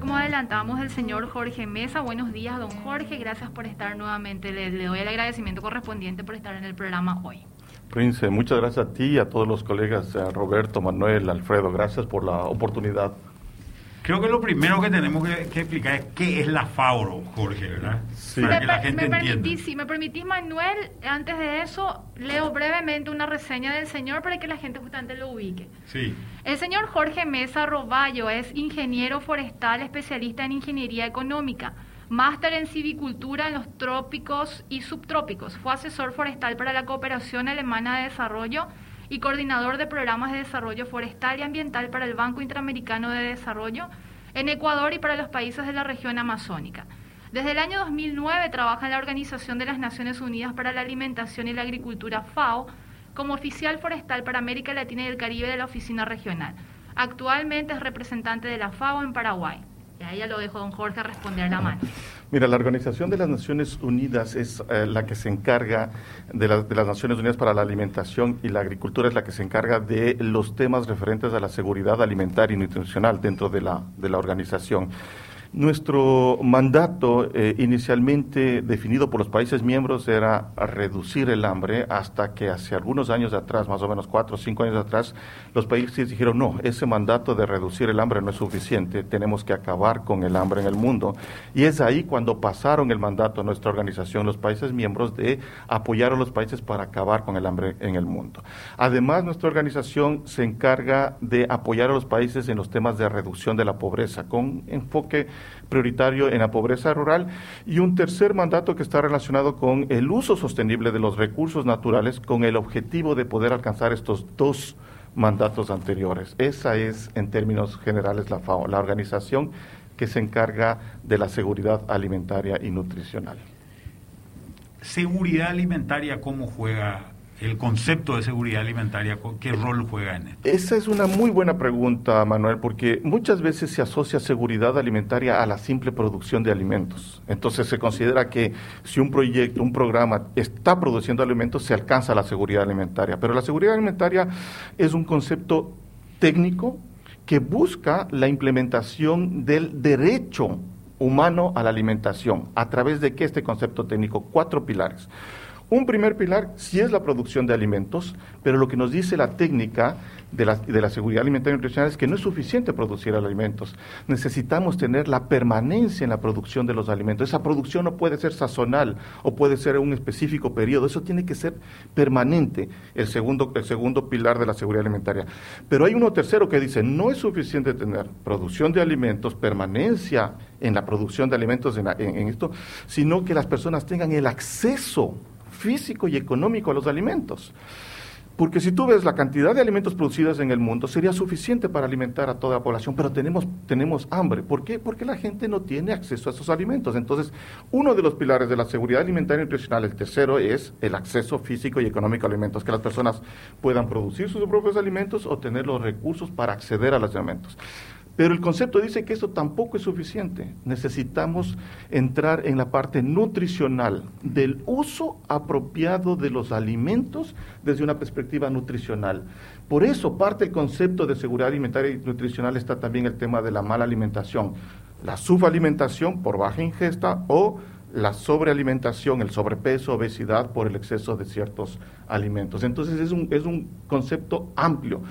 como adelantamos, del señor Jorge Mesa. Buenos días, don Jorge. Gracias por estar nuevamente. Le, doy el agradecimiento correspondiente por estar en el programa hoy. Prince, muchas gracias a ti y a todos los colegas, a Roberto, Manuel, Alfredo. Gracias por la oportunidad. Creo que lo primero que tenemos que, explicar es qué es la FAURO, Jorge, ¿verdad? Sí. Para que la gente me permitís, si me permitís, Manuel, antes de eso, leo brevemente una reseña del señor para que la gente justamente lo ubique. Sí. El señor Jorge Mesa Roballo es ingeniero forestal especialista en ingeniería económica máster en civicultura en los trópicos y subtrópicos. Fue asesor forestal para la Cooperación Alemana de Desarrollo y coordinador de programas de desarrollo forestal y ambiental para el Banco Interamericano de Desarrollo en Ecuador y para los países de la región amazónica. Desde el año 2009 trabaja en la Organización de las Naciones Unidas para la Alimentación y la Agricultura FAO como oficial forestal para América Latina y el Caribe de la Oficina Regional. Actualmente es representante de la FAO en Paraguay. Y ahí ya lo dejo don Jorge responder la mano. Mira, la Organización de las Naciones Unidas es eh, la que se encarga de, de, las Naciones Unidas para la Alimentación y la Agricultura, es la que se encarga de los temas referentes a la seguridad alimentaria y nutricional dentro de la, de la organización. Nuestro mandato eh, inicialmente definido por los países miembros era reducir el hambre hasta que hace algunos años atrás, más o menos cuatro o cinco años atrás, los países dijeron, no, ese mandato de reducir el hambre no es suficiente, tenemos que acabar con el hambre en el mundo. Y es ahí cuando pasaron el mandato a nuestra organización, los países miembros, de apoyar a los países para acabar con el hambre en el mundo. Además, nuestra organización se encarga de apoyar a los países en los temas de reducción de la pobreza, con enfoque prioritario en la pobreza rural y un tercer mandato que está relacionado con el uso sostenible de los recursos naturales con el objetivo de poder alcanzar estos dos mandatos anteriores. Esa es, en términos generales, la FAO, la organización que se encarga de la seguridad alimentaria y nutricional. Seguridad alimentaria, ¿cómo juega el concepto de seguridad alimentaria, ¿qué rol juega en esto? Esa es una muy buena pregunta, Manuel, porque muchas veces se asocia seguridad alimentaria a la simple producción de alimentos. Entonces se considera que si un proyecto, un programa está produciendo alimentos, se alcanza la seguridad alimentaria. Pero la seguridad alimentaria es un concepto técnico que busca la implementación del derecho humano a la alimentación. ¿A través de qué este concepto técnico? Cuatro pilares. Un primer pilar sí es la producción de alimentos, pero lo que nos dice la técnica de la, de la, seguridad alimentaria y nutricional es que no es suficiente producir alimentos. Necesitamos tener la permanencia en la producción de los alimentos. Esa producción no puede ser sazonal o puede ser en un específico periodo. Eso tiene que ser permanente, el segundo, el segundo pilar de la seguridad alimentaria. Pero hay uno tercero que dice, no es suficiente tener producción de alimentos, permanencia en la producción de alimentos en, en esto, sino que las personas tengan el acceso físico y económico a los alimentos. Porque si tú ves la cantidad de alimentos producidos en el mundo, sería suficiente para alimentar a toda la población, pero tenemos, tenemos hambre. ¿Por qué? Porque la gente no tiene acceso a esos alimentos. Entonces, uno de los pilares de la seguridad alimentaria y nutricional, el tercero, es el acceso físico y económico a alimentos, que las personas puedan producir sus propios alimentos o tener los recursos para acceder a los alimentos. Pero el concepto dice que eso tampoco es suficiente. Necesitamos entrar en la parte nutricional del uso apropiado de los alimentos desde una perspectiva nutricional. Por eso parte del concepto de seguridad alimentaria y nutricional está también el tema de la mala alimentación, la subalimentación por baja ingesta o la sobrealimentación, el sobrepeso, obesidad por el exceso de ciertos alimentos. Entonces es un, es un concepto amplio.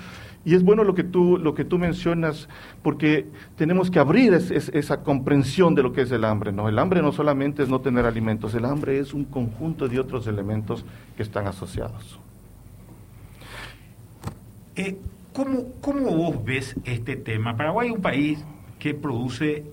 Y es bueno lo que tú, lo que tú mencionas, porque tenemos que abrir esa comprensión de lo que es el hambre. ¿no? El hambre no solamente es no tener alimentos, el hambre es un conjunto de otros elementos que están asociados. Eh, ¿cómo, ¿Cómo vos ves este tema? Paraguay es un país que produce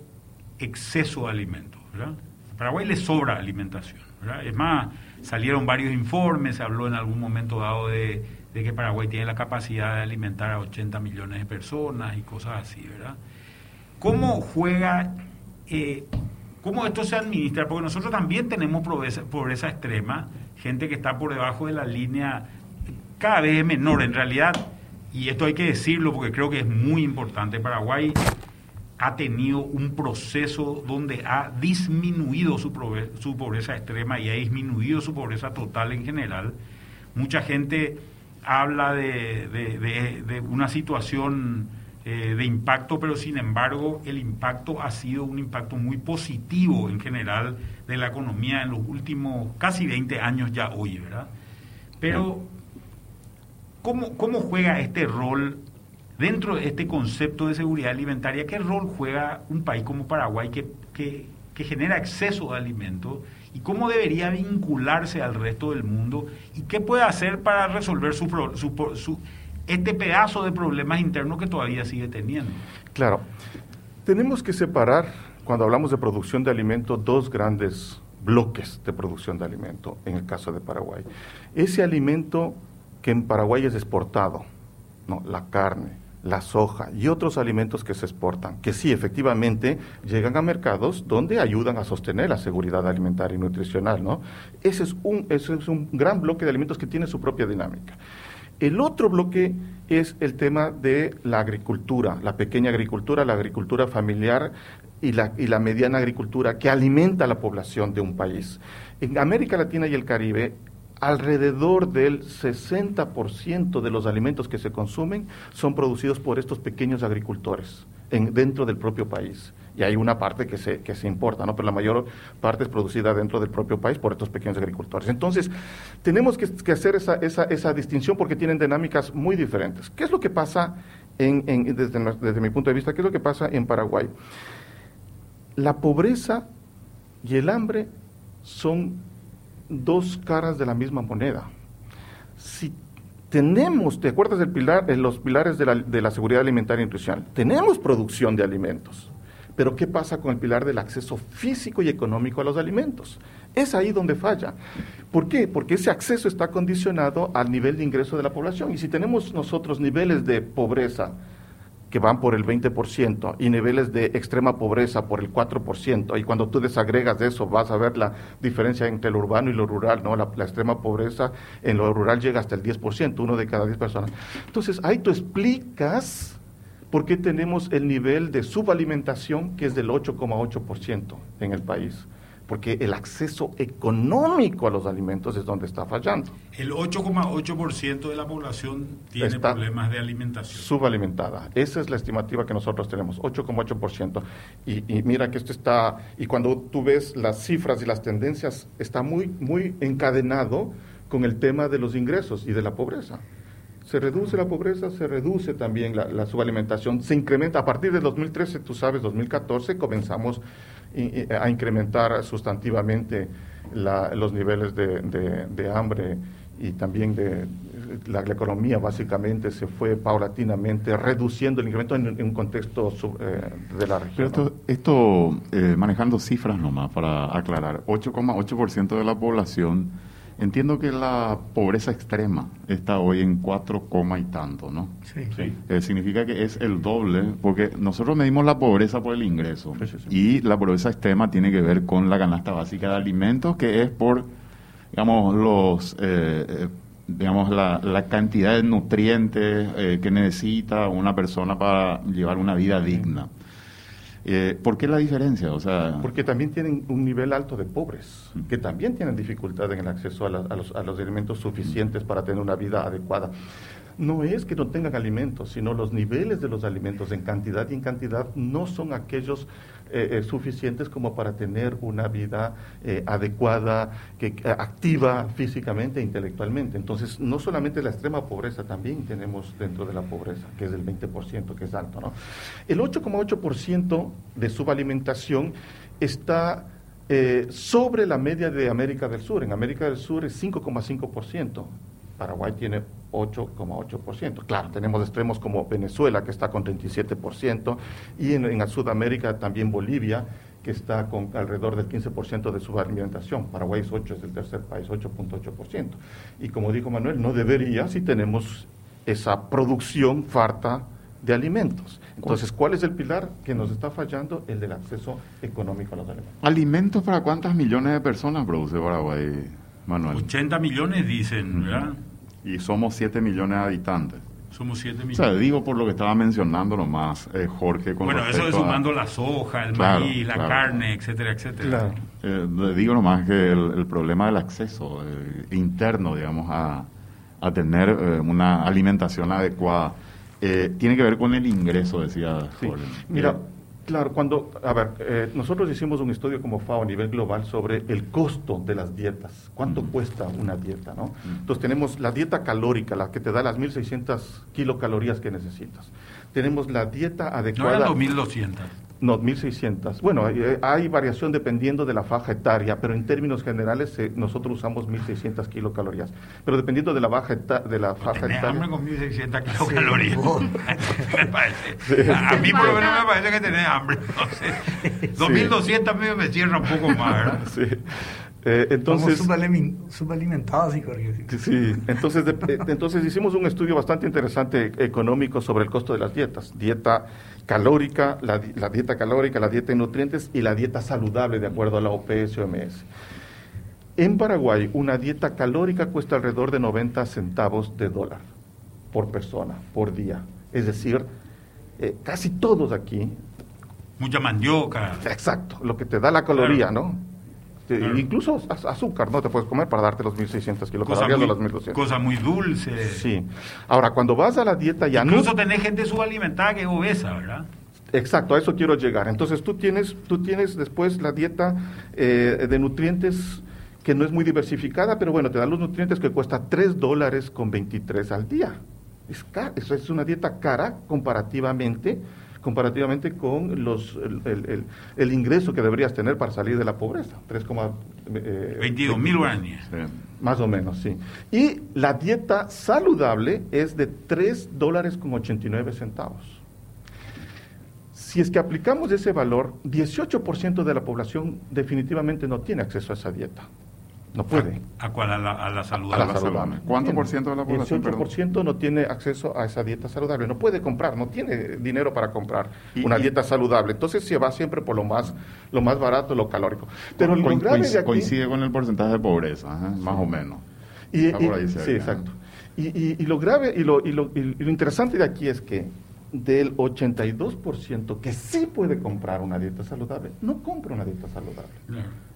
exceso de alimentos. A Paraguay le sobra alimentación. ¿verdad? Es más, salieron varios informes, se habló en algún momento dado de de que Paraguay tiene la capacidad de alimentar a 80 millones de personas y cosas así, ¿verdad? ¿Cómo juega, eh, cómo esto se administra? Porque nosotros también tenemos pobreza, pobreza extrema, gente que está por debajo de la línea cada vez menor en realidad, y esto hay que decirlo porque creo que es muy importante, Paraguay ha tenido un proceso donde ha disminuido su su pobreza extrema y ha disminuido su pobreza total en general. Mucha gente habla de, de, una situación eh, de impacto, pero sin embargo el impacto ha sido un impacto muy positivo en general de la economía en los últimos casi 20 años ya hoy, ¿verdad? Pero, ¿cómo, cómo juega este rol dentro de este concepto de seguridad alimentaria? ¿Qué rol juega un país como Paraguay que, que, que genera acceso a alimentos? Y cómo debería vincularse al resto del mundo y qué puede hacer para resolver su, su, este pedazo de problemas internos que todavía sigue teniendo. Claro, tenemos que separar, cuando hablamos de producción de alimentos, dos grandes bloques de producción de alimento, en el caso de Paraguay. Ese alimento que en Paraguay es exportado, ¿no? la carne, la soja y otros alimentos que se exportan, que sí, efectivamente, llegan a mercados donde ayudan a sostener la seguridad alimentaria y nutricional, ¿no? Ese es un, ese es un gran bloque de alimentos que tiene su propia dinámica. El otro bloque es el tema de la agricultura, la pequeña agricultura, la agricultura familiar y la, y la mediana agricultura que alimenta a la población de un país. En América Latina y el Caribe, alrededor del 60% de los alimentos que se consumen son producidos por estos pequeños agricultores en, dentro del propio país. Y hay una parte que se, que se importa, ¿no? pero la mayor parte es producida dentro del propio país por estos pequeños agricultores. Entonces, tenemos que, hacer esa, esa, esa, distinción porque tienen dinámicas muy diferentes. ¿Qué es lo que pasa, en, desde, desde mi punto de vista, qué es lo que pasa en Paraguay? La pobreza y el hambre son dos caras de la misma moneda. Si tenemos, ¿te acuerdas del pilar, los pilares de la, de la seguridad alimentaria y nutricional? Tenemos producción de alimentos, pero ¿qué pasa con el pilar del acceso físico y económico a los alimentos? Es ahí donde falla. ¿Por qué? Porque ese acceso está condicionado al nivel de ingreso de la población. Y si tenemos nosotros niveles de pobreza que van por el 20% y niveles de extrema pobreza por el 4%. Y cuando tú desagregas de eso vas a ver la diferencia entre lo urbano y lo rural, ¿no? La, extrema pobreza en lo rural llega hasta el 10%, uno de cada 10 personas. Entonces, ahí tú explicas por qué tenemos el nivel de subalimentación que es del 8,8% en el país porque el acceso económico a los alimentos es donde está fallando. El 8,8% de la población tiene problemas de alimentación. Subalimentada. Esa es la estimativa que nosotros tenemos, 8,8%. Y, y mira que esto está, y cuando tú ves las cifras y las tendencias, está muy, muy encadenado con el tema de los ingresos y de la pobreza se reduce la pobreza, se reduce también la, la, subalimentación, se incrementa. A partir de 2013, tú sabes, 2014, comenzamos a incrementar sustantivamente los niveles de, hambre y también de la, economía básicamente se fue paulatinamente reduciendo el incremento en, un contexto eh, de la región. esto, esto eh, manejando cifras nomás para aclarar, 8,8% de la población Entiendo que la pobreza extrema está hoy en 4, y tanto, ¿no? Sí. Eh, significa que es el doble, porque nosotros medimos la pobreza por el ingreso y la pobreza extrema tiene que ver con la canasta básica de alimentos, que es por, digamos, los... Eh, eh, digamos, la, la, cantidad de nutrientes que necesita una persona para llevar una vida digna. Eh, ¿Por qué la diferencia? O sea, Porque también tienen un nivel alto de pobres, que también tienen dificultad en el acceso a, los, a los alimentos suficientes para tener una vida adecuada no es que no tengan alimentos, sino los niveles de los alimentos en cantidad y en cantidad no son aquellos eh, eh, suficientes como para tener una vida eh, adecuada, que, activa físicamente e intelectualmente. Entonces, no solamente la extrema pobreza, también tenemos dentro de la pobreza, que es del 20%, que es alto. ¿no? El 8,8% de subalimentación está sobre la media de América del Sur. En América del Sur es 5,5%. Paraguay tiene 8,8%. Claro, tenemos extremos como Venezuela, que está con 37%, y en, en Sudamérica también Bolivia, que está con alrededor del 15% de su alimentación. Paraguay es 8, es el tercer país, 8.8%. Y como dijo Manuel, no debería si tenemos esa producción farta de alimentos. Entonces, ¿cuál es el pilar que nos está fallando? El del acceso económico a los alimentos. ¿Alimentos para cuántas millones de personas produce Paraguay, Manuel? 80 millones dicen, ¿verdad? Y somos 7 millones de habitantes. Somos 7 millones. O sea, digo por lo que estaba mencionando nomás, eh, Jorge. Con bueno, eso es sumando la soja, el maíz, la carne, etcétera, etcétera. Eh, digo nomás que el, problema del acceso eh, interno, digamos, a, a tener una alimentación adecuada Eh, tiene que ver con el ingreso, decía sí. Mira, Claro, cuando, a ver, eh, nosotros hicimos un estudio como FAO a nivel global sobre el costo de las dietas, cuánto cuesta una dieta, ¿no? Entonces tenemos la dieta calórica, la que te da las 1600 kilocalorías que necesitas. Tenemos la dieta adecuada. No eran 2200. No, 1.600. Bueno, eh, hay, variación dependiendo de la faja etaria, pero en términos generales eh, nosotros usamos 1.600 kilocalorías. Pero dependiendo de la, baja de la faja etaria... hambre con 1.600 kilocalorías. me parece. a, mí por lo menos me parece que tenés hambre. No 2.200 me cierra un poco más, ¿verdad? Sí. Eh, entonces, subalimentados, sí, Jorge. Sí, entonces, entonces hicimos un estudio bastante interesante económico sobre el costo de las dietas. Dieta calórica, la, dieta calórica, la dieta de nutrientes y la dieta saludable de acuerdo a la OPS-OMS. En Paraguay, una dieta calórica cuesta alrededor de 90 centavos de dólar por persona, por día. Es decir, eh, casi todos aquí. Mucha mandioca. Exacto, lo que te da la caloría, ¿no? Este, incluso azúcar no te puedes comer para darte los 1600 kilocalorías o las 1200. Cosa muy dulce. Sí. Ahora, cuando vas a la dieta ya Incluso tenés gente subalimentada que es obesa, ¿verdad? Exacto, a eso quiero llegar. Entonces tú tienes, tú tienes después la dieta eh, de nutrientes que no es muy diversificada, pero bueno, te dan los nutrientes que cuesta 3 dólares con 23 al día. Es, eso es una dieta cara comparativamente comparativamente con los, el, ingreso que deberías tener para salir de la pobreza. 3,22 eh, mil guaraníes. Más o menos, sí. Y la dieta saludable es de 3 dólares con 89 centavos. Si es que aplicamos ese valor, 18% de la población definitivamente no tiene acceso a esa dieta. No puede. ¿A, cuál? A la, a la saludable. ¿Cuánto por ciento de la población? 18% no tiene acceso a esa dieta saludable. No puede comprar, no tiene dinero para comprar una dieta saludable. Entonces se va siempre por lo más, lo más barato, lo calórico. Pero lo coincide, coincide con el porcentaje de pobreza, ¿eh? más o menos. Y, sí, exacto. Y, lo grave y lo, y lo interesante de aquí es que del 82% que sí puede comprar una dieta saludable, no compra una dieta saludable.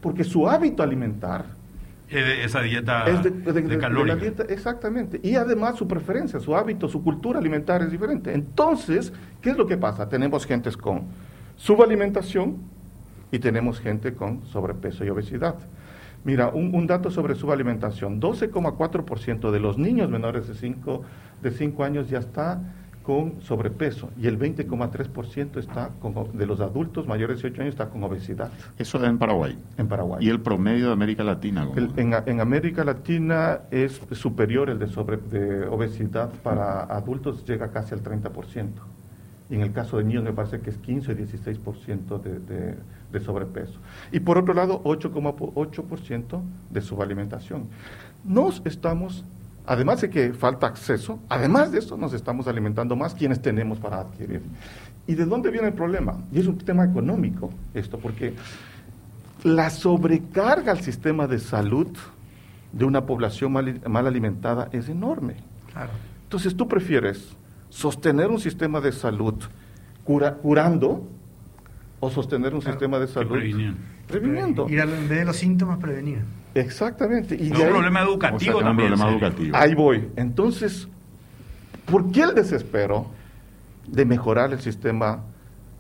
Porque su hábito alimentar esa dieta es de, exactamente. Y además su preferencia, su hábito, su cultura alimentaria es diferente. Entonces, ¿qué es lo que pasa? Tenemos gentes con subalimentación y tenemos gente con sobrepeso y obesidad. Mira, un, dato sobre subalimentación. 12,4% de los niños menores de 5 de cinco años ya está con sobrepeso y el 20,3% está de los adultos mayores de 18 años está con obesidad. Eso es en Paraguay. En Paraguay. ¿Y el promedio de América Latina? en, América Latina es superior el de, sobre, de obesidad para adultos, llega casi al 30%. Y en el caso de niños me parece que es 15 o 16% de, de, de sobrepeso. Y por otro lado, 8,8% de subalimentación. Nos estamos además de que falta acceso, además de eso nos estamos alimentando más quienes tenemos para adquirir. ¿Y de dónde viene el problema? Y es un tema económico esto, porque la sobrecarga al sistema de salud de una población mal, alimentada es enorme. Entonces tú prefieres sostener un sistema de salud curando o sostener un sistema de salud previniendo. Ir al de los síntomas prevenir. Exactamente. Y un problema educativo también. Ahí voy. Entonces, ¿por qué el desespero de mejorar el sistema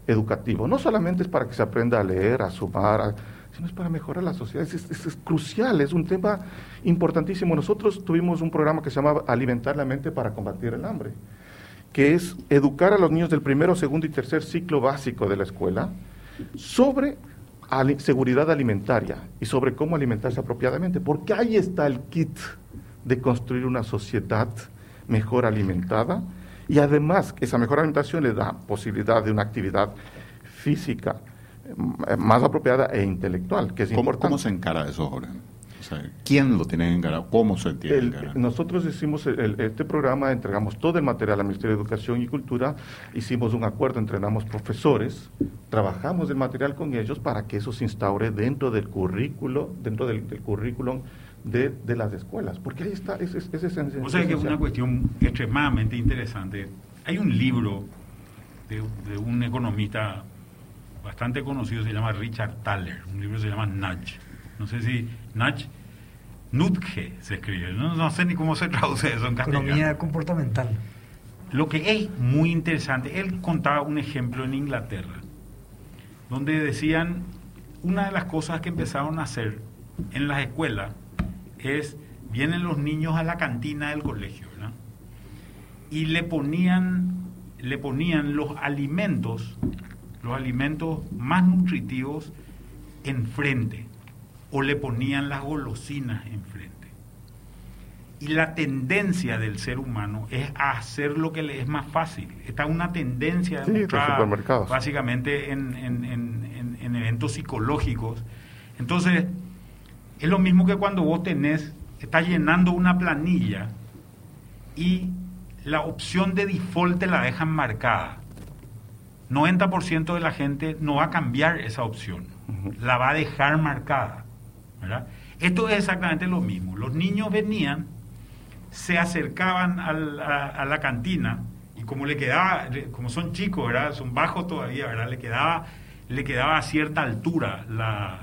educativo? No solamente es para que se aprenda a leer, a sumar, sino es para mejorar la sociedad. Es, es, crucial, es un tema importantísimo. Nosotros tuvimos un programa que se llama Alimentar la mente para combatir el hambre, que es educar a los niños del primero, segundo y tercer ciclo básico de la escuela sobre seguridad alimentaria y sobre cómo alimentarse apropiadamente, porque ahí está el kit de construir una sociedad mejor alimentada y además esa mejor alimentación le da posibilidad de una actividad física eh, más apropiada e intelectual, que es importante. ¿Cómo se encara eso, Jorge? ¿Quién lo tiene encarado? ¿Cómo se tiene Nosotros hicimos este programa, entregamos todo el material al Ministerio de Educación y Cultura, hicimos un acuerdo, entrenamos profesores, trabajamos el material con ellos para que eso se instaure dentro del currículo, dentro del, currículum de, las escuelas, porque ahí está, es, es, es esencial. O sea que es una cuestión extremadamente interesante. Hay un libro de, de un economista bastante conocido, se llama Richard Thaler, un libro se llama Nudge. No sé si Nudge Nutge se escribe, no, sé ni cómo se traduce eso en castellano. Economía comportamental. lo que es muy interesante, él contaba un ejemplo en Inglaterra, donde decían, una de las cosas que empezaron a hacer en las escuelas es, vienen los niños a la cantina del colegio, ¿verdad? Y le ponían, le ponían los alimentos, los alimentos más nutritivos enfrente, o le ponían las golosinas enfrente. Y la tendencia del ser humano es a hacer lo que le es más fácil. Está una tendencia sí, básicamente en, en, en, eventos psicológicos. Entonces, es lo mismo que cuando vos tenés, estás llenando una planilla y la opción de default te la dejan marcada. 90% de la gente no va a cambiar esa opción, la va a dejar marcada. Esto es exactamente lo mismo. Los niños venían se acercaban a, la cantina y como le quedaba, como son chicos, ¿verdad? Son bajos todavía, ¿verdad? Le quedaba, le quedaba a cierta altura la,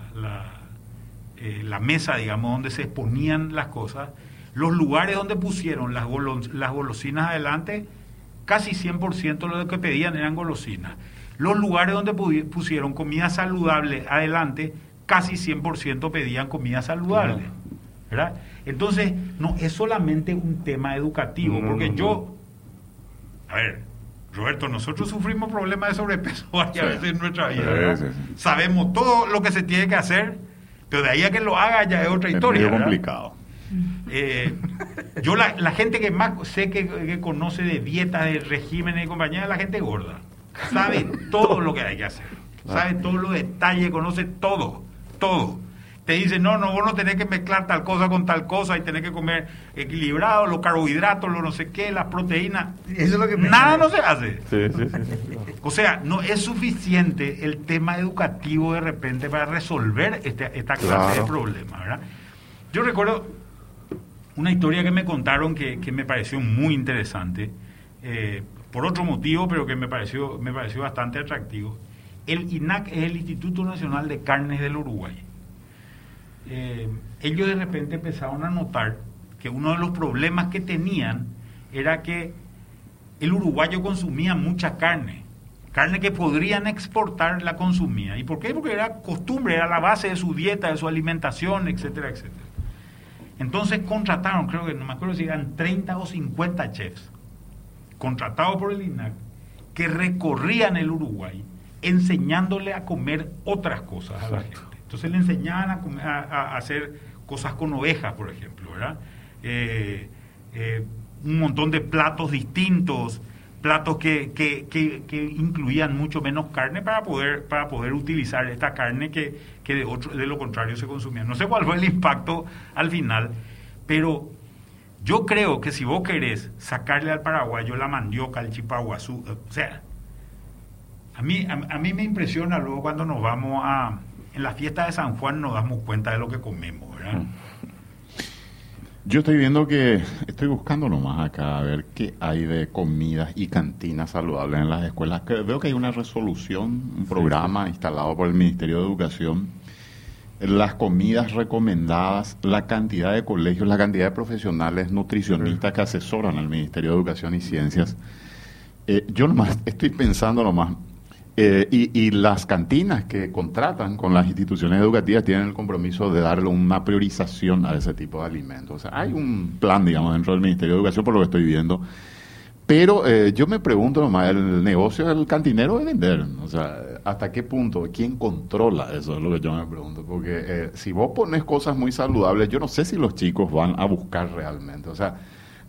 eh, mesa, digamos, donde se exponían las cosas. Los lugares donde pusieron las, las golosinas adelante, casi 100% de lo que pedían eran golosinas. Los lugares donde pusieron comida saludable adelante, casi 100% pedían comida saludable. ¿verdad? Entonces, no es solamente un tema educativo, porque yo, a ver, Roberto, nosotros sufrimos problemas de sobrepeso varias veces en nuestra vida. Sabemos todo lo que se tiene que hacer, pero de ahí a que lo haga ya es otra historia. Es complicado. Eh, yo la, gente que más sé que, conoce de dietas, de regímenes y compañía es la gente gorda. Sabe todo lo que hay que hacer. Sabe todos los detalles, conoce todo, todo te dice, no, no, vos no tenés que mezclar tal cosa con tal cosa y tenés que comer equilibrado, los carbohidratos, lo no sé qué, las proteínas. Eso es lo que Nada no se hace. o sea, no es suficiente el tema educativo de repente para resolver este, esta clase de problemas, ¿verdad? Yo recuerdo una historia que me contaron que, me pareció muy interesante, eh, por otro motivo, pero que me pareció, me pareció bastante atractivo. El INAC es el Instituto Nacional de Carnes del Uruguay. Eh, ellos de repente empezaron a notar que uno de los problemas que tenían era que el uruguayo consumía mucha carne, carne que podrían exportar la consumía. ¿Y por qué? Porque era costumbre, era la base de su dieta, de su alimentación, etcétera, etcétera. Entonces contrataron, creo que no me acuerdo si eran 30 o 50 chefs, contratados por el INAC, que recorrían el Uruguay enseñándole a comer otras cosas a la gente. Entonces le enseñaban a, hacer cosas con ovejas, por ejemplo, ¿verdad? Eh, eh, un montón de platos distintos, platos que, incluían mucho menos carne para poder, para poder utilizar esta carne que, de, otro, de lo contrario se consumía. No sé cuál fue el impacto al final, pero yo creo que si vos querés sacarle al paraguayo la mandioca, el chipaguazú, o sea, a mí, a mí me impresiona luego cuando nos vamos a, en la fiesta de San Juan nos damos cuenta de lo que comemos, ¿verdad? Yo estoy viendo que, estoy buscando nomás acá a ver qué hay de comidas y cantinas saludables en las escuelas. veo que hay una resolución, un programa instalado por el Ministerio de Educación. Las comidas recomendadas, la cantidad de colegios, la cantidad de profesionales nutricionistas que asesoran al Ministerio de Educación y Ciencias. Eh, yo nomás estoy pensando nomás, eh, y, las cantinas que contratan con las instituciones educativas tienen el compromiso de darle una priorización a ese tipo de alimentos. O sea, hay un plan, digamos, dentro del Ministerio de Educación, por lo que estoy viendo. Pero eh, yo me pregunto nomás, el negocio del cantinero es vender. O sea, ¿hasta qué punto? ¿Quién controla eso? Es lo que yo me pregunto. Porque eh, si vos pones cosas muy saludables, yo no sé si los chicos van a buscar realmente. O sea,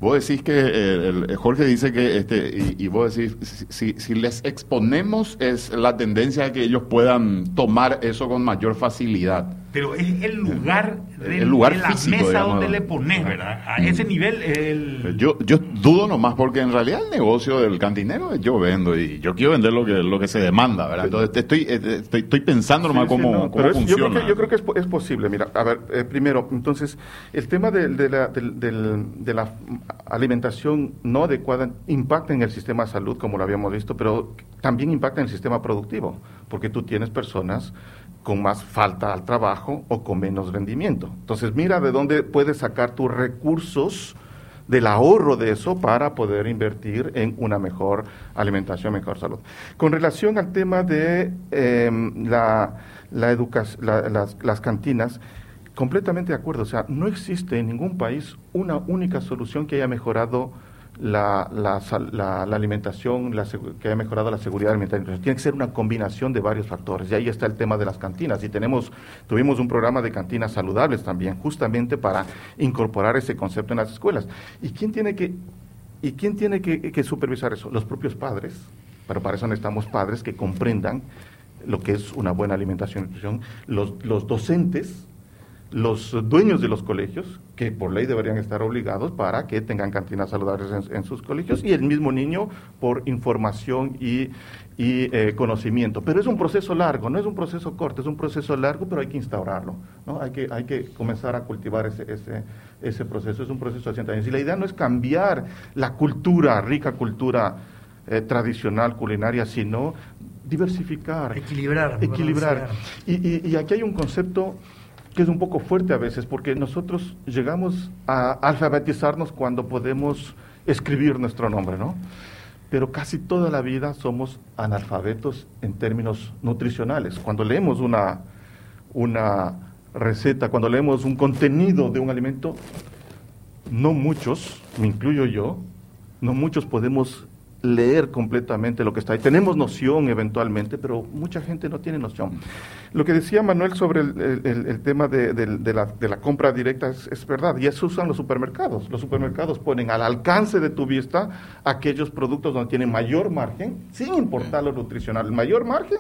Vos decís que, eh, Jorge dice que, este, y, vos decís, si, si, les exponemos es la tendencia de que ellos puedan tomar eso con mayor facilidad pero es el lugar, el lugar de la mesa donde le pones, ¿verdad? A ese nivel el... Yo, yo dudo nomás porque en realidad el negocio del cantinero es yo vendo y yo quiero vender lo que, lo que se demanda, ¿verdad? Entonces estoy, estoy, estoy pensando nomás cómo, funciona. Yo creo que, es, posible, mira, a ver, eh, primero, entonces, el tema de, de, la, de la alimentación no adecuada impacta en el sistema de salud, como lo habíamos visto, pero también impacta en el sistema productivo, porque tú tienes personas con más falta al trabajo o con menos rendimiento. Entonces, mira de dónde puedes sacar tus recursos del ahorro de eso para poder invertir en una mejor alimentación, mejor salud. Con relación al tema de em, la, la las, las cantinas, completamente de acuerdo. O sea, no existe en ningún país una única solución que haya mejorado la, la, la, alimentación, que haya mejorado la seguridad alimentaria. tiene que ser una combinación de varios factores. Y ahí está el tema de las cantinas. Y tenemos, tuvimos un programa de cantinas saludables también, justamente para incorporar ese concepto en las escuelas. ¿Y quién tiene que, y quién tiene que, supervisar eso? Los propios padres. Pero para eso necesitamos padres que comprendan lo que es una buena alimentación. Los, los docentes los dueños de los colegios, que por ley deberían estar obligados para que tengan cantinas saludables en, sus colegios, y el mismo niño por información y, eh, conocimiento. Pero es un proceso largo, no es un proceso corto, es un proceso largo, pero hay que instaurarlo, ¿no? hay, que, hay que comenzar a cultivar ese, ese, ese proceso, es un proceso de 100 años. Y la idea no es cambiar la cultura, rica cultura eh, tradicional culinaria, sino diversificar. Equilibrar. Equilibrar. Y, y aquí hay un concepto que es un poco fuerte a veces, porque nosotros llegamos a alfabetizarnos cuando podemos escribir nuestro nombre, ¿no? Pero casi toda la vida somos analfabetos en términos nutricionales. Cuando leemos una, una receta, cuando leemos un contenido de un alimento, no muchos, me incluyo yo, no muchos podemos leer completamente lo que está ahí. Tenemos noción eventualmente, pero mucha gente no tiene noción. Lo que decía Manuel sobre el, tema de, la, compra directa es, verdad, y eso usan los supermercados. Los supermercados ponen al alcance de tu vista aquellos productos donde tienen mayor margen, sin importar lo nutricional, mayor margen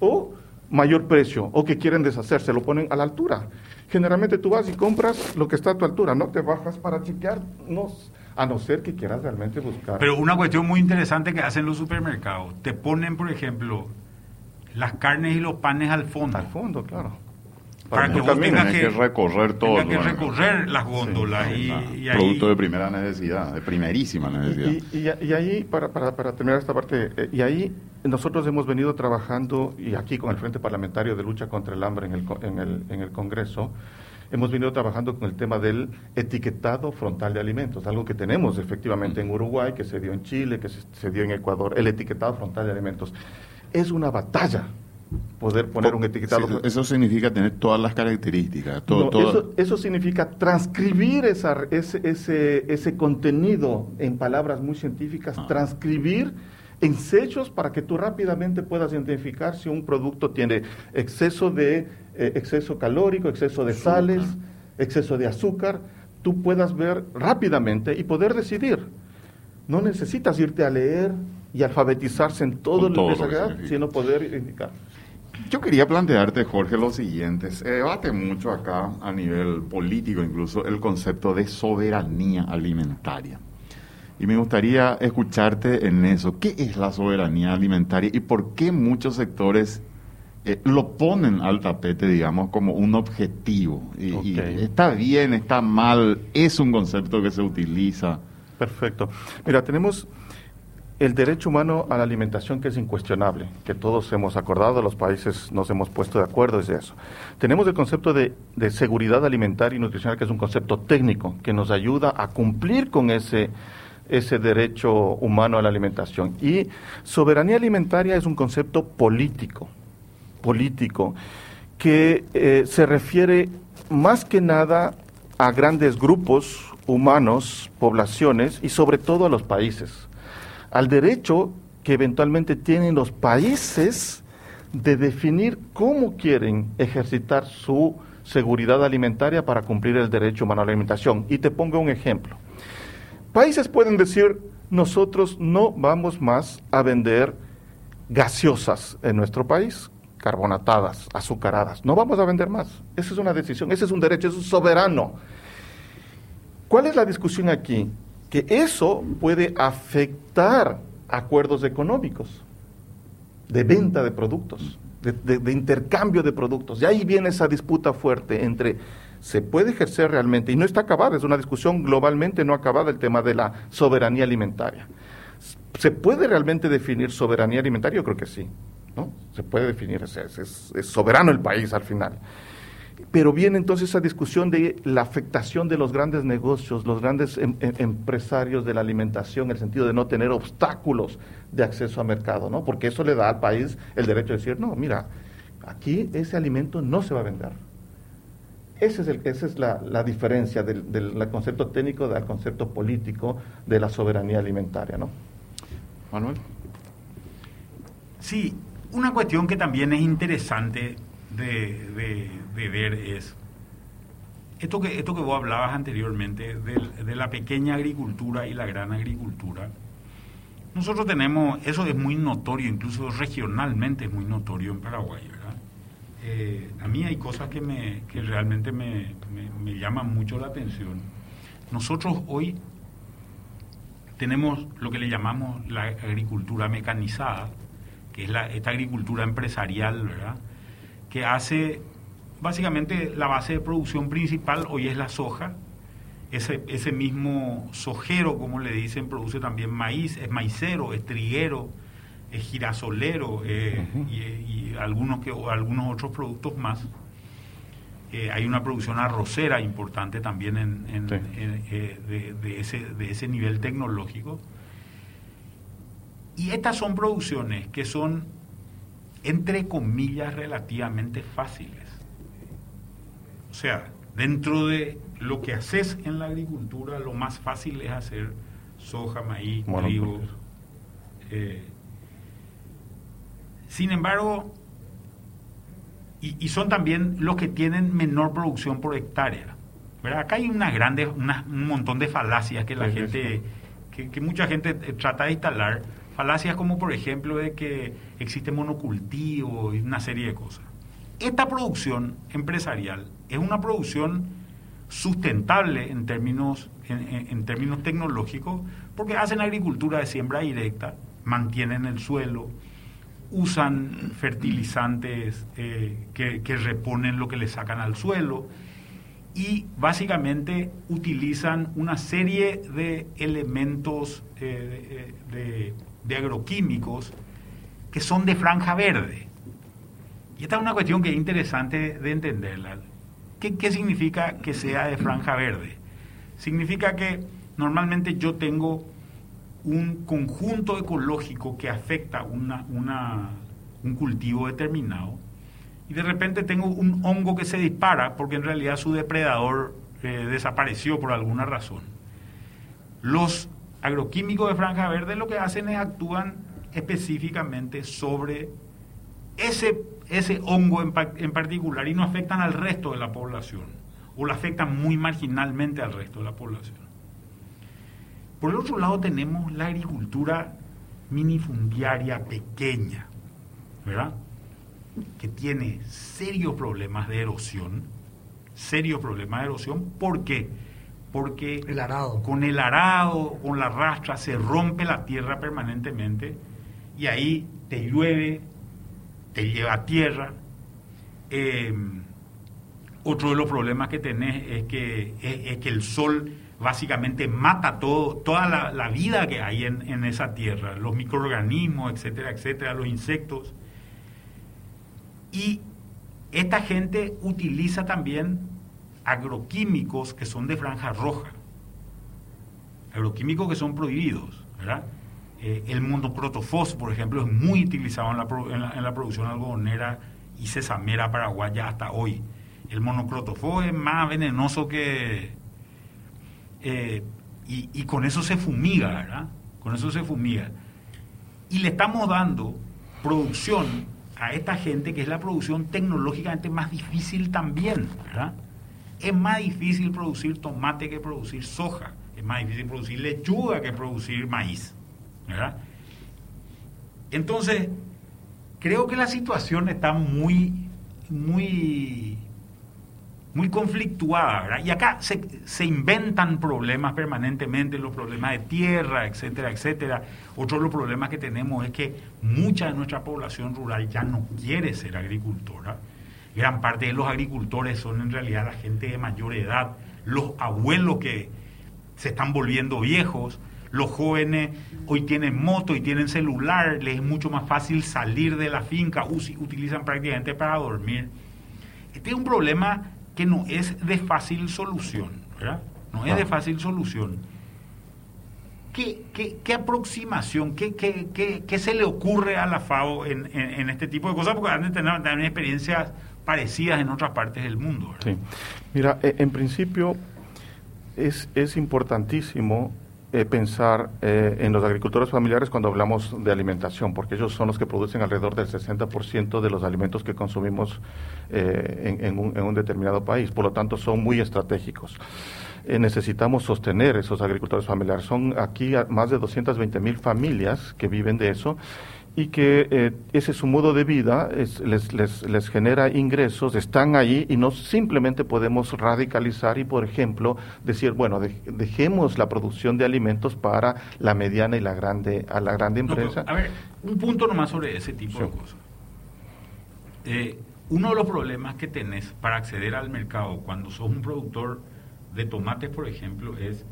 o mayor precio, o que quieren deshacerse, lo ponen a la altura. Generalmente tú vas y compras lo que está a tu altura, no te bajas para chequear, no a no ser que quieras realmente buscar. Pero una cuestión muy interesante que hacen los supermercados, te ponen, por ejemplo, las carnes y los panes al fondo. Al fondo, claro. Para, que vos tengas que, recorrer todo. que recorrer las góndolas. y, Producto de primera necesidad, de primerísima necesidad. Y, ahí, para, para, para, terminar esta parte, eh, y ahí nosotros hemos venido trabajando, y aquí con el Frente Parlamentario de Lucha contra el Hambre en el, en el, en el Congreso, hemos venido trabajando con el tema del etiquetado frontal de alimentos, algo que tenemos efectivamente en Uruguay, que se dio en Chile, que se, dio en Ecuador, el etiquetado frontal de alimentos. Es una batalla poder poner un etiquetado. eso significa tener todas las características. Todo, Eso, significa transcribir esa, ese, ese, ese, contenido en palabras muy científicas, ah. transcribir en sellos para que tú rápidamente puedas identificar si un producto tiene exceso de eh, exceso calórico, exceso de sales, exceso de azúcar, tú puedas ver rápidamente y poder decidir. No necesitas irte a leer y alfabetizarse en todo, lo que se sino poder indicar. Yo quería plantearte, Jorge, lo siguiente. Se debate mucho acá, a nivel político incluso, el concepto de soberanía alimentaria. Y me gustaría escucharte en eso. ¿Qué es la soberanía alimentaria y por qué muchos sectores eh, lo ponen al tapete, digamos, como un objetivo. Y, está bien, está mal, es un concepto que se utiliza. Perfecto. Mira, tenemos el derecho humano a la alimentación que es incuestionable, que todos hemos acordado, los países nos hemos puesto de acuerdo es eso. Tenemos el concepto de, de, seguridad alimentaria y nutricional, que es un concepto técnico que nos ayuda a cumplir con ese, ese derecho humano a la alimentación. Y soberanía alimentaria es un concepto político político que eh, se refiere más que nada a grandes grupos humanos, poblaciones y sobre todo a los países, al derecho que eventualmente tienen los países de definir cómo quieren ejercitar su seguridad alimentaria para cumplir el derecho humano a la alimentación. Y te pongo un ejemplo. Países pueden decir, nosotros no vamos más a vender gaseosas en nuestro país, carbonatadas, azucaradas. No vamos a vender más. Esa es una decisión, ese es un derecho, es soberano. ¿Cuál es la discusión aquí? Que eso puede afectar acuerdos económicos de venta de productos, de, intercambio de productos. Y ahí viene esa disputa fuerte entre se puede ejercer realmente, y no está acabada, es una discusión globalmente no acabada el tema de la soberanía alimentaria. ¿Se puede realmente definir soberanía alimentaria? Yo creo que sí. ¿No? Se puede definir, es, es, soberano el país al final. Pero viene entonces esa discusión de la afectación de los grandes negocios, los grandes em, em, empresarios de la alimentación, en el sentido de no tener obstáculos de acceso a mercado, ¿no? Porque eso le da al país el derecho de decir, no, mira, aquí ese alimento no se va a vender. Ese es el, esa es la, diferencia del, del, concepto técnico del concepto político de la soberanía alimentaria, ¿no? Manuel. Sí, una cuestión que también es interesante de, ver es esto que, esto que vos hablabas anteriormente de, la pequeña agricultura y la gran agricultura. Nosotros tenemos, eso es muy notorio, incluso regionalmente es muy notorio en Paraguay, ¿verdad? Eh, a mí hay cosas que, me, que realmente me, me, llaman mucho la atención. Nosotros hoy tenemos lo que le llamamos la agricultura mecanizada, que es la, esta agricultura empresarial, ¿verdad? que hace básicamente la base de producción principal hoy es la soja. Ese, ese mismo sojero, como le dicen, produce también maíz, es maicero, es triguero, es girasolero eh, y, algunos, que, algunos otros productos más. Eh, hay una producción arrocera importante también en, eh, de, de, ese, de ese nivel tecnológico. Y estas son producciones que son entre comillas, relativamente fáciles. O sea, dentro de lo que haces en la agricultura, lo más fácil es hacer soja, maíz, trigo. Eh, sin embargo, y, son también los que tienen menor producción por hectárea. Acá hay una grande, un montón de falacias que la gente, que, mucha gente trata de instalar Falacias como por ejemplo de que existe monocultivo y una serie de cosas. Esta producción empresarial es una producción sustentable en términos, en, términos tecnológicos porque hacen agricultura de siembra directa, mantienen el suelo, usan fertilizantes eh, que, reponen lo que le sacan al suelo y básicamente utilizan una serie de elementos eh, de, de agroquímicos que son de franja verde. Y esta es una cuestión que es interesante de entenderla. ¿Qué, significa que sea de franja verde? Significa que normalmente yo tengo un conjunto ecológico que afecta una, un cultivo determinado y de repente tengo un hongo que se dispara porque en realidad su depredador eh, desapareció por alguna razón. Los agroquímicos de franja verde lo que hacen es actúan específicamente sobre ese, ese hongo en, particular y no afectan al resto de la población o lo afectan muy marginalmente al resto de la población. Por el otro lado tenemos la agricultura minifundiaria pequeña, ¿verdad? Que tiene serios problemas de erosión, serios problemas de erosión, ¿por qué? porque con el arado, con la rastra, se rompe la tierra permanentemente y ahí te llueve, te lleva tierra. Em, otro de los problemas que tenés es que, es, que el sol básicamente mata todo, toda la, vida que hay en, en, esa tierra, los microorganismos, etcétera, etcétera, los insectos. Y esta gente utiliza también agroquímicos que son de franja roja, agroquímicos que son prohibidos, ¿verdad? Eh, el monocrotofos, por ejemplo, es muy utilizado en la, producción algodonera y sesamera paraguaya hasta hoy. El monocrotofos es más venenoso que... Eh, y, y, con eso se fumiga, ¿verdad? Con eso se fumiga. Y le estamos dando producción a esta gente que es la producción tecnológicamente más difícil también, ¿verdad? Es más difícil producir tomate que producir soja. Es más difícil producir lechuga que producir maíz. ¿verdad? Entonces, creo que la situación está muy, muy, muy conflictuada. ¿verdad? Y acá se, se inventan problemas permanentemente, los problemas de tierra, etcétera, etcétera. Otro de los problemas que tenemos es que mucha de nuestra población rural ya no quiere ser agricultora gran parte de los agricultores son en realidad la gente de mayor edad, los abuelos que se están volviendo viejos, los jóvenes hoy tienen moto y tienen celular, les es mucho más fácil salir de la finca, utilizan prácticamente para dormir. este es un problema que no es de fácil solución, ¿verdad? No es de ah. fácil solución. ¿Qué, qué, aproximación, qué, qué, se le ocurre a la FAO en, este tipo de cosas? Porque han de tener también experiencias parecidas en otras partes del mundo. Mira, e, en principio es, es importantísimo eh, pensar eh, en los agricultores familiares cuando hablamos de alimentación, porque ellos son los que producen alrededor del 60% de los alimentos que consumimos eh, en, un, determinado país. Por lo tanto, son muy estratégicos. necesitamos sostener esos agricultores familiares. Son aquí más de 220 mil familias que viven de eso y que eh, ese es su modo de vida, les, les, les, genera ingresos, están ahí y no simplemente podemos radicalizar y, por ejemplo, decir, bueno, dejemos la producción de alimentos para la mediana y la grande, a la grande empresa. a ver, un punto nomás sobre ese tipo de cosas. Eh, uno de los problemas que tenés para acceder al mercado cuando sos un productor de tomates, por ejemplo, es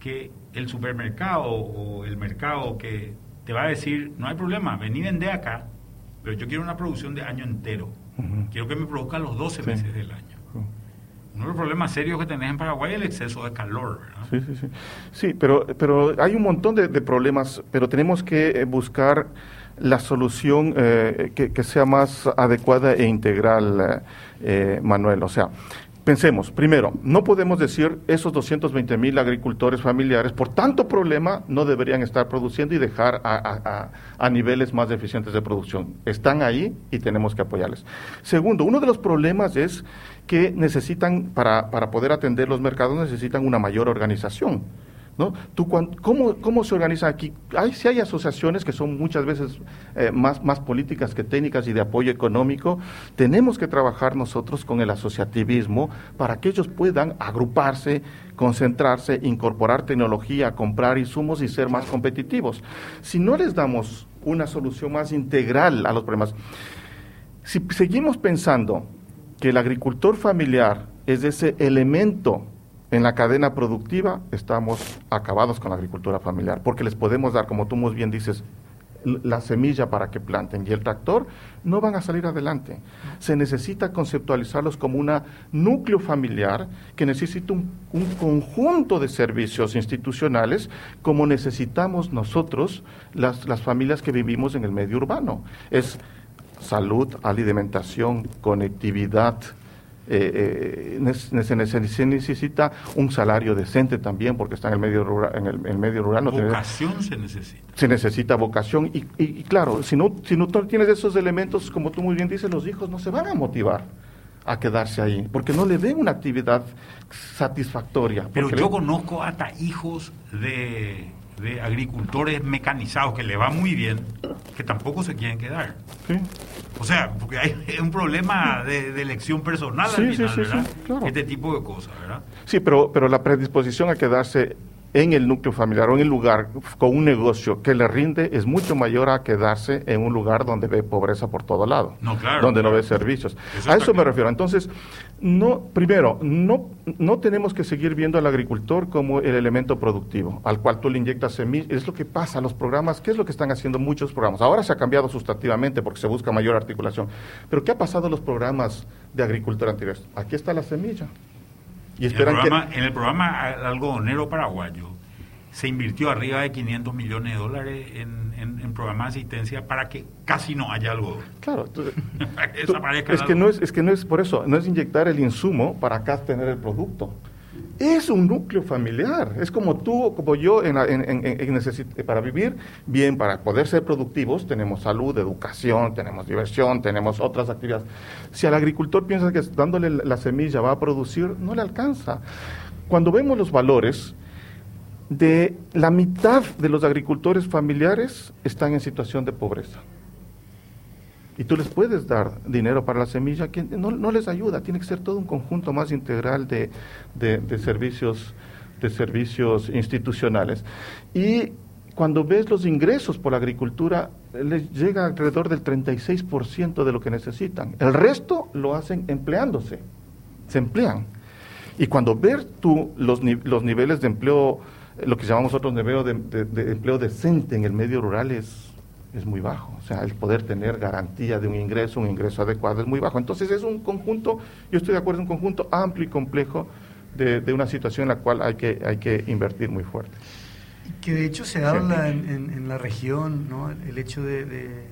que el supermercado o el mercado que te va a decir, no hay problema, vení vende acá, pero yo quiero una producción de año entero. Quiero que me produzca los 12 meses del año. Uno de los problemas serios que tenés en Paraguay es el exceso de calor. Sí, sí, sí. Sí, pero, pero hay un montón de, problemas, pero tenemos que eh, buscar la solución eh, que, sea más adecuada e integral, eh, Manuel. O sea, Pensemos, primero, no podemos decir esos 220 mil agricultores familiares por tanto problema no deberían estar produciendo y dejar a, niveles más eficientes de producción. Están ahí y tenemos que apoyarles. Segundo, uno de los problemas es que necesitan, para, para poder atender los mercados, necesitan una mayor organización. ¿Tú, cómo, ¿Cómo se organiza aquí? Hay, si hay asociaciones que son muchas veces eh, más, más políticas que técnicas y de apoyo económico, tenemos que trabajar nosotros con el asociativismo para que ellos puedan agruparse, concentrarse, incorporar tecnología, comprar insumos y ser más competitivos. Si no les damos una solución más integral a los problemas, si seguimos pensando que el agricultor familiar es ese elemento en la cadena productiva estamos acabados con la agricultura familiar, porque les podemos dar, como tú muy bien dices, la semilla para que planten y el tractor, no van a salir adelante. Se necesita conceptualizarlos como un núcleo familiar que necesita un, un, conjunto de servicios institucionales como necesitamos nosotros, las, las familias que vivimos en el medio urbano. Es salud, alimentación, conectividad, eh, eh se, necesita un salario decente también porque está en el medio rural. En el, medio rural vocación se necesita. Se necesita vocación y, y, claro, si no, si no tienes esos elementos, como tú muy bien dices, los hijos no se van a motivar a quedarse ahí, porque no le ven una actividad satisfactoria. Pero yo conozco hasta hijos de de agricultores mecanizados que le va muy bien, que tampoco se quieren quedar. O sea, porque hay un problema de, elección personal al final, ¿verdad? Este tipo de cosas, ¿verdad? Sí, pero, pero la predisposición a quedarse en el núcleo familiar o en el lugar con un negocio que le rinde es mucho mayor a quedarse en un lugar donde ve pobreza por todo lado, no, claro, donde no ve servicios. a eso me refiero. Entonces, no, primero, no, no tenemos que seguir viendo al agricultor como el elemento productivo al cual tú le inyectas semillas. Es lo que pasa, los programas, ¿qué es lo que están haciendo muchos programas? Ahora se ha cambiado sustantivamente porque se busca mayor articulación. Pero ¿qué ha pasado en los programas de agricultura anteriores? Aquí está la semilla en, el programa, algodonero paraguayo se invirtió arriba de 500 millones de dólares en, en, programas de asistencia para que casi no haya algodón. Claro, es, que no es, es que no es por eso, no es inyectar el insumo para acá tener el producto es un núcleo familiar. Es como tú, como yo, en, para vivir bien, para poder ser productivos, tenemos salud, educación, tenemos diversión, tenemos otras actividades. Si al agricultor piensa que dándole la semilla va a producir, no le alcanza. Cuando vemos los valores, de la mitad de los agricultores familiares están en situación de pobreza y tú les puedes dar dinero para la semilla, que no, no les ayuda, tiene que ser todo un conjunto más integral de, de, servicios, de servicios institucionales. Y cuando ves los ingresos por la agricultura, les llega alrededor del 36% de lo que necesitan. El resto lo hacen empleándose, se emplean. Y cuando ves tú los, los niveles de empleo, lo que llamamos nosotros niveles de, de, empleo decente en el medio rural es es muy bajo. O sea, el poder tener garantía de un ingreso, un ingreso adecuado es muy bajo. Entonces es un conjunto, yo estoy de acuerdo, es un conjunto amplio y complejo de, una situación en la cual hay que, hay que invertir muy fuerte. Que de hecho se habla en, la región, ¿no? el hecho de,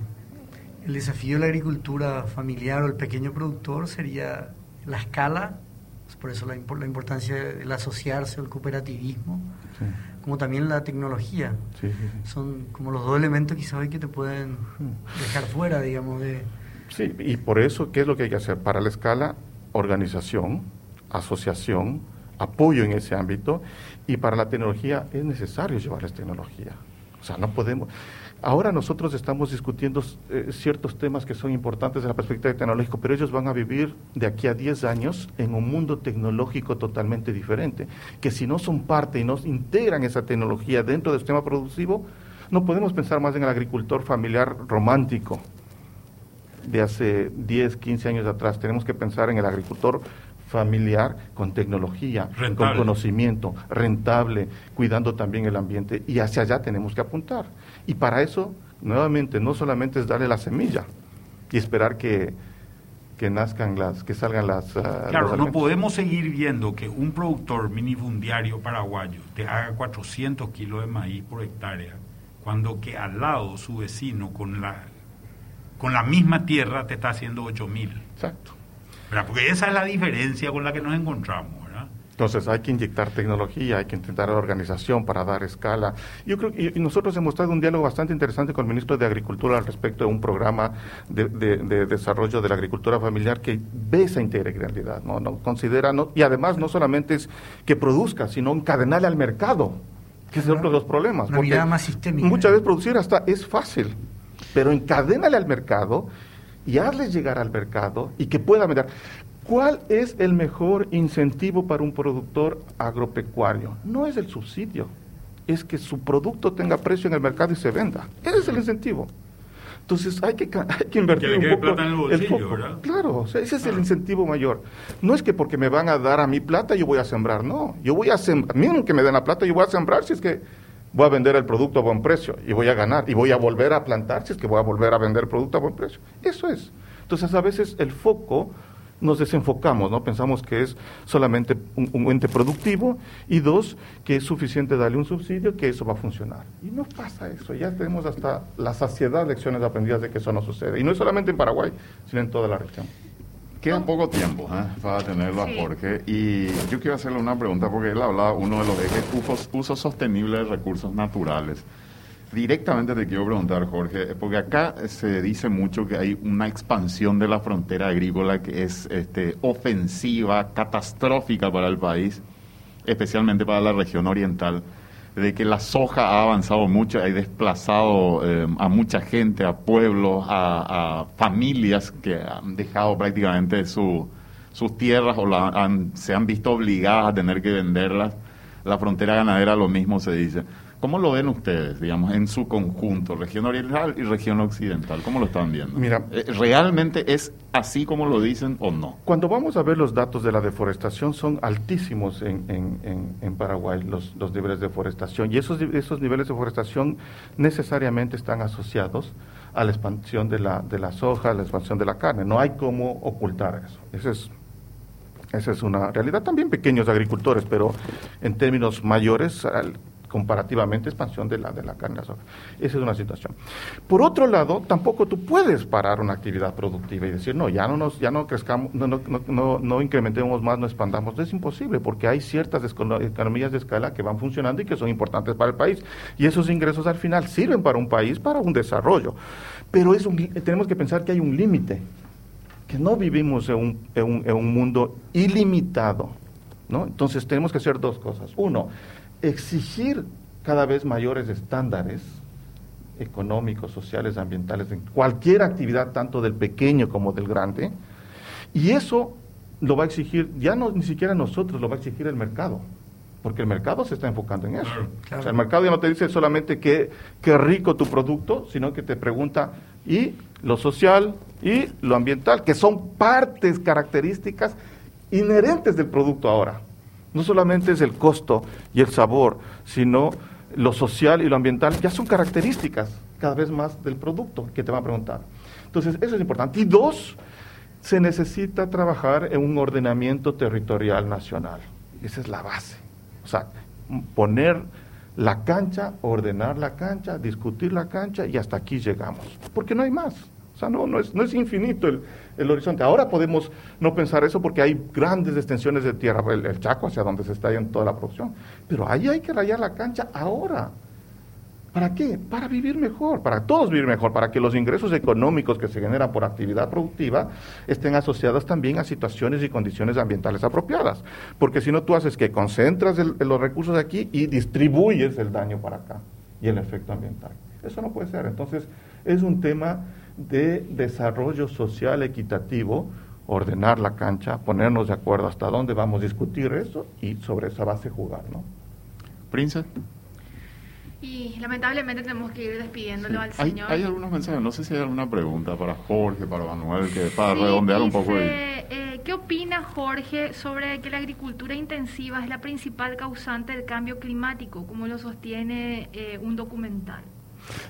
el desafío de la agricultura familiar o el pequeño productor sería la escala, pues por eso la, la importancia del asociarse o el cooperativismo como también la tecnología. Son como los dos elementos quizás hoy que te pueden dejar fuera, digamos, de... Sí, y por eso, ¿qué es lo que hay que hacer? Para la escala, organización, asociación, apoyo en ese ámbito, y para la tecnología es necesario llevarles tecnología. O sea, no podemos... Ahora nosotros estamos discutiendo eh, ciertos temas que son importantes desde la perspectiva tecnológica, pero ellos van a vivir de aquí a 10 años en un mundo tecnológico totalmente diferente, que si no son parte y no integran esa tecnología dentro del sistema productivo, no podemos pensar más en el agricultor familiar romántico de hace 10, 15 años atrás, tenemos que pensar en el agricultor familiar con tecnología, con conocimiento, rentable, cuidando también el ambiente y hacia allá tenemos que apuntar. Y para eso, nuevamente, no solamente es darle la semilla y esperar que, que nazcan las, que salgan las... Ah, claro, no podemos seguir viendo que un productor minifundiario paraguayo te haga 400 kilos de maíz por hectárea, cuando que al lado su vecino con la, con la misma tierra te está haciendo 8 mil. Exacto. Porque esa es la diferencia con la que nos encontramos. Entonces hay que inyectar tecnología, hay que intentar organización para dar escala. Yo creo y nosotros hemos estado un diálogo bastante interesante con el ministro de Agricultura al respecto de un programa de, desarrollo de la agricultura familiar que ve esa integralidad, no, no considera no, y además no solamente es que produzca, sino encadenarle al mercado, que es otro de los problemas. Una más sistémica. Muchas veces producir hasta es fácil, pero encadénale al mercado y hazle llegar al mercado y que pueda vender. ¿Cuál es el mejor incentivo para un productor agropecuario? No es el subsidio, es que su producto tenga precio en el mercado y se venda. Ese es el incentivo. Entonces hay que, hay que invertir un poco en el bolsillo, ¿verdad? Claro, ese es el incentivo mayor. No es que porque me van a dar a mi plata yo voy a sembrar, no. Yo voy a sembrar, miren que me den la plata, yo voy a sembrar si es que voy a vender el producto a buen precio y voy a ganar y voy a volver a plantar si es que voy a volver a vender el producto a buen precio. Eso es. Entonces a veces el foco nos desenfocamos, ¿no? Pensamos que es solamente un, ente productivo y dos, que es suficiente darle un subsidio, que eso va a funcionar. Y no pasa eso, ya tenemos hasta la saciedad de lecciones aprendidas de que eso no sucede. Y no es solamente en Paraguay, sino en toda la región. Queda poco tiempo ¿eh? para tenerlo a Jorge y yo quiero hacerle una pregunta porque él hablaba uno de los ejes uso, uso sostenible de recursos naturales. Directamente te quiero preguntar, Jorge, porque acá se dice mucho que hay una expansión de la frontera agrícola que es este, ofensiva, catastrófica para el país, especialmente para la región oriental, de que la soja ha avanzado mucho, ha desplazado eh, a mucha gente, a pueblos, a, familias que han dejado prácticamente sus tierras o se han visto obligadas a tener que venderlas. La frontera ganadera lo mismo se dice. ¿Cómo lo ven ustedes, digamos, en su conjunto, región oriental y región occidental? ¿Cómo lo están viendo? Mira, eh, ¿realmente es así como lo dicen o no? Cuando vamos a ver los datos de la deforestación son altísimos en, en, en, Paraguay, los, los, niveles de deforestación, y esos, esos niveles de deforestación necesariamente están asociados a la expansión de la, de la soja, a la expansión de la carne. No hay cómo ocultar eso. Eso es esa es una realidad. También pequeños agricultores, pero en términos mayores, comparativamente expansión de la, de la carne de soja. Esa es una situación. Por otro lado, tampoco tú puedes parar una actividad productiva y decir, no, ya no nos, ya no crezcamos, no, no, no, no incrementemos más, no expandamos. Es imposible porque hay ciertas economías de escala que van funcionando y que son importantes para el país. Y esos ingresos al final sirven para un país, para un desarrollo. Pero es tenemos que pensar que hay un límite, que no vivimos en un, en un, en un mundo ilimitado. ¿no? Entonces tenemos que hacer dos cosas. Uno, exigir cada vez mayores estándares económicos, sociales, ambientales, en cualquier actividad, tanto del pequeño como del grande, y eso lo va a exigir, ya no ni siquiera nosotros, lo va a exigir el mercado, porque el mercado se está enfocando en eso. el mercado ya no te dice solamente qué rico tu producto, sino que te pregunta, y lo social y lo ambiental, que son partes características inherentes del producto ahora. No solamente es el costo y el sabor, sino lo social y lo ambiental, ya son características cada vez más del producto que te va a preguntar. Entonces, eso es importante. Y dos, se necesita trabajar en un ordenamiento territorial nacional. Esa es la base. O sea, poner la cancha, ordenar la cancha, discutir la cancha y hasta aquí llegamos. Porque no hay más. O sea, no, no, es, no es infinito el, el horizonte. Ahora podemos no pensar eso porque hay grandes extensiones de tierra, el, Chaco hacia donde se está yendo toda la producción. Pero ahí hay que rayar la cancha ahora. ¿Para qué? Para vivir mejor, para todos vivir mejor, para que los ingresos económicos que se generan por actividad productiva estén asociados también a situaciones y condiciones ambientales apropiadas. Porque si no, tú haces que concentras los recursos aquí y distribuyes el daño para acá y el efecto ambiental. Eso no puede ser. Entonces, es un tema de desarrollo social equitativo, ordenar la cancha, ponernos de acuerdo hasta dónde vamos a discutir eso y sobre esa base jugar, ¿no? Prince. Y lamentablemente tenemos que ir despidiéndolo al señor. Hay, algunos mensajes, no sé si hay alguna pregunta para Jorge, para Manuel, que para redondear un poco. Eh, ¿Qué opina Jorge sobre que la agricultura intensiva es la principal causante del cambio climático, como lo sostiene eh, un documental?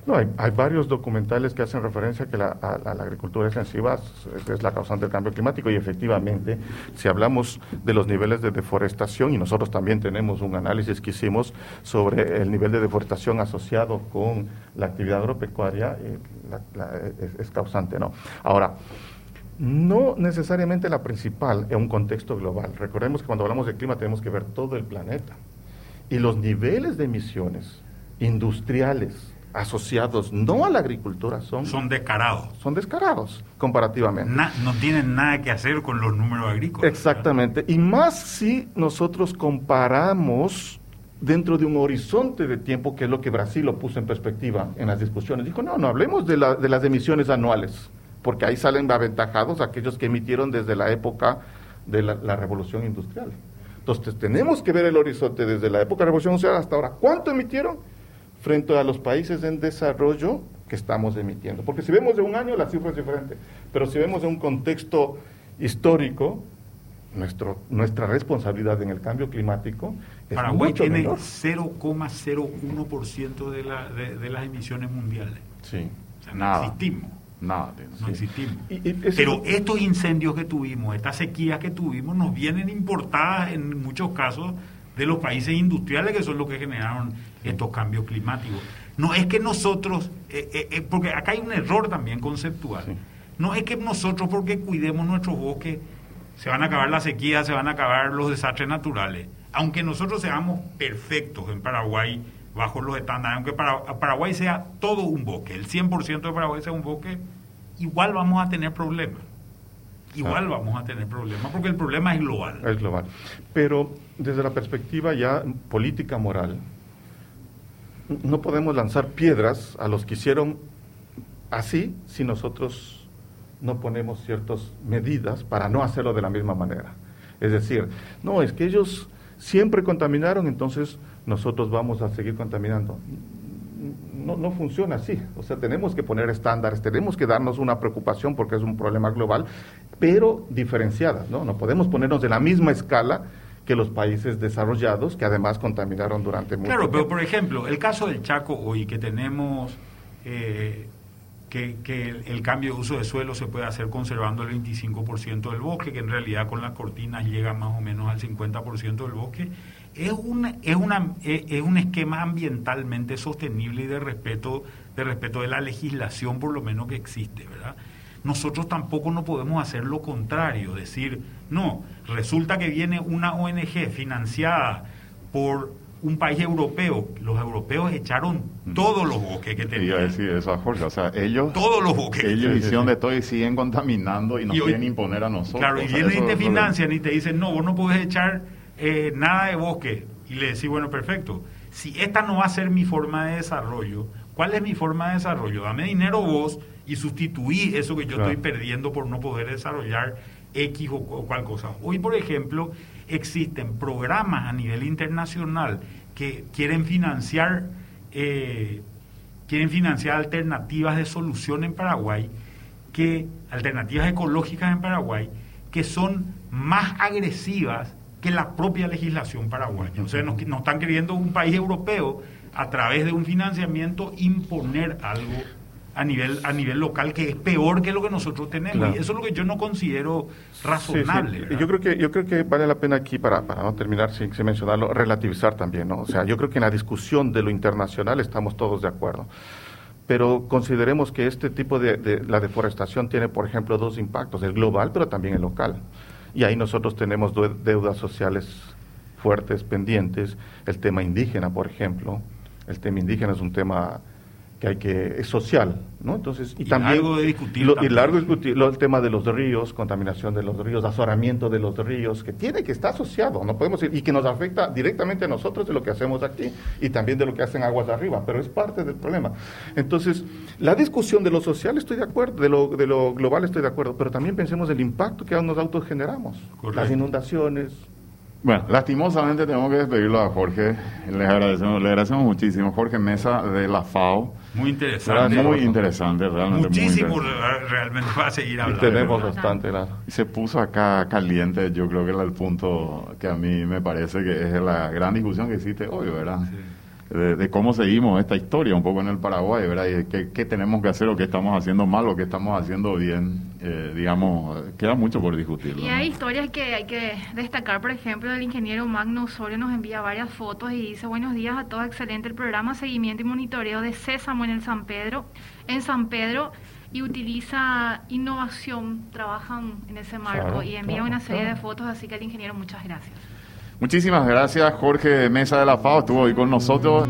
No, hay, varios documentales que hacen referencia a que la, agricultura extensiva es, la causante del cambio climático y efectivamente, si hablamos de los niveles de deforestación, y nosotros también tenemos un análisis que hicimos sobre el nivel de deforestación asociado con la actividad agropecuaria, eh, es, es causante, ¿no? Ahora, no necesariamente la principal en un contexto global. Recordemos que cuando hablamos de clima tenemos que ver todo el planeta. Y los niveles de emisiones industriales, asociados no a la agricultura son... Son descarados. Son descarados, comparativamente. no tienen nada que hacer con los números agrícolas. Exactamente. Y más si nosotros comparamos dentro de un horizonte de tiempo, que es lo que Brasil lo puso en perspectiva en las discusiones. Dijo, no, no hablemos de, de las emisiones anuales, porque ahí salen aventajados aquellos que emitieron desde la época de la, la revolución industrial. Entonces tenemos que ver el horizonte desde la época de la revolución industrial hasta ahora. ¿Cuánto emitieron? Frente a los países en desarrollo que estamos emitiendo. Porque si vemos de un año, la cifra es diferente. Pero si vemos de un contexto histórico, nuestro, nuestra responsabilidad en el cambio climático es Paraguay tiene 0,01% de, la, de, las emisiones mundiales. Sí. O sea, no existimos. Nada. No existimos. Pero estos incendios que tuvimos, estas sequías que tuvimos, nos vienen importadas en muchos casos de los países industriales que son los que generaron estos cambios climáticos. No es que nosotros, eh, eh, eh, porque acá hay un error también conceptual, no es que nosotros porque cuidemos nuestros bosques se van a acabar las sequías, se van a acabar los desastres naturales. Aunque nosotros seamos perfectos en Paraguay bajo los estándares, aunque para, Paraguay sea todo un bosque, el 100% de Paraguay sea un bosque, igual vamos a tener problemas igual vamos a tener problemas, porque el problema es global. Es global. Pero desde la perspectiva ya política moral, no podemos lanzar piedras a los que hicieron así si nosotros no ponemos ciertas medidas para no hacerlo de la misma manera. Es decir, no, es que ellos siempre contaminaron, entonces nosotros vamos a seguir contaminando no, no, funciona así. O sea, tenemos que poner estándares, tenemos que darnos una preocupación porque es un problema global, pero diferenciadas, ¿no? No podemos ponernos de la misma escala que los países desarrollados, que además contaminaron durante mucho tiempo. Claro, pero por ejemplo, el caso del Chaco hoy, que tenemos eh, que, el, cambio de uso de suelo se puede hacer conservando el 25% del bosque, que en realidad con las cortinas llega más o menos al 50% del bosque, es, una, es, una, es, un esquema ambientalmente sostenible y de respeto, de respeto de la legislación por lo menos que existe, ¿verdad? Nosotros tampoco no podemos hacer lo contrario, decir, no, resulta que viene una ONG financiada por un país europeo, los europeos echaron todos los bosques que tenían. Decir eso Jorge, o sea, ellos... Todos los bosques. Ellos hicieron de todo y siguen contaminando y nos quieren imponer a nosotros. Claro, y vienen y te financian y te dicen, no, vos no podés echar eh, nada de bosque. Y le decís, bueno, perfecto. Si esta no va a ser mi forma de desarrollo, ¿cuál es mi forma de desarrollo? Dame dinero vos y sustituí eso que yo estoy perdiendo por no poder desarrollar X o, o cual cosa. Hoy, por ejemplo, existen programas a nivel internacional que quieren financiar eh, quieren financiar alternativas de solución en Paraguay que alternativas ecológicas en Paraguay que son más agresivas que la propia legislación paraguaya. O sea, nos, están queriendo un país europeo a través de un financiamiento imponer algo a nivel a nivel local que es peor que lo que nosotros tenemos. Y eso es lo que yo no considero razonable yo creo que yo creo que vale la pena aquí para, para no terminar sin, mencionarlo relativizar también no o sea yo creo que en la discusión de lo internacional estamos todos de acuerdo. Pero consideremos que este tipo de, de la deforestación tiene por ejemplo dos impactos el global pero también el local. Y ahí nosotros tenemos deudas sociales fuertes pendientes. El tema indígena por ejemplo. El tema indígena es un tema que hay que es social, ¿no? Entonces y, también largo de discutir y largo discutir el tema de los ríos, contaminación de los ríos, azoramiento de los ríos, que tiene que estar asociado, no podemos y que nos afecta directamente a nosotros de lo que hacemos aquí y también de lo que hacen aguas de arriba, pero es parte del problema. Entonces la discusión de lo social estoy de acuerdo, de lo de lo global estoy de acuerdo, pero también pensemos el impacto que nos autogeneramos, las inundaciones, bueno, lastimosamente tenemos que despedirlo a Jorge. Les agradecemos, le agradecemos muchísimo. Jorge Mesa de la FAO. Muy interesante. Muy interesante, realmente. Muchísimo realmente va a seguir hablando. tenemos bastante. Se puso acá caliente, yo creo que era el punto que a mí me parece que es la gran discusión que existe hoy, ¿verdad? Sí de, cómo seguimos esta historia un poco en el Paraguay, ¿verdad? Y qué, tenemos que hacer o qué estamos haciendo mal o qué estamos haciendo bien, eh, digamos, queda mucho por discutir. Y hay historias que hay que destacar, por ejemplo, el ingeniero Magno Osorio nos envía varias fotos y dice, buenos días a todos, excelente el programa Seguimiento y Monitoreo de Sésamo en el San Pedro, en San Pedro, y utiliza innovación, trabajan en ese marco y envía una serie de fotos, así que el ingeniero, muchas gracias. Muchísimas gracias, Jorge Mesa de la FAO, estuvo hoy con nosotros.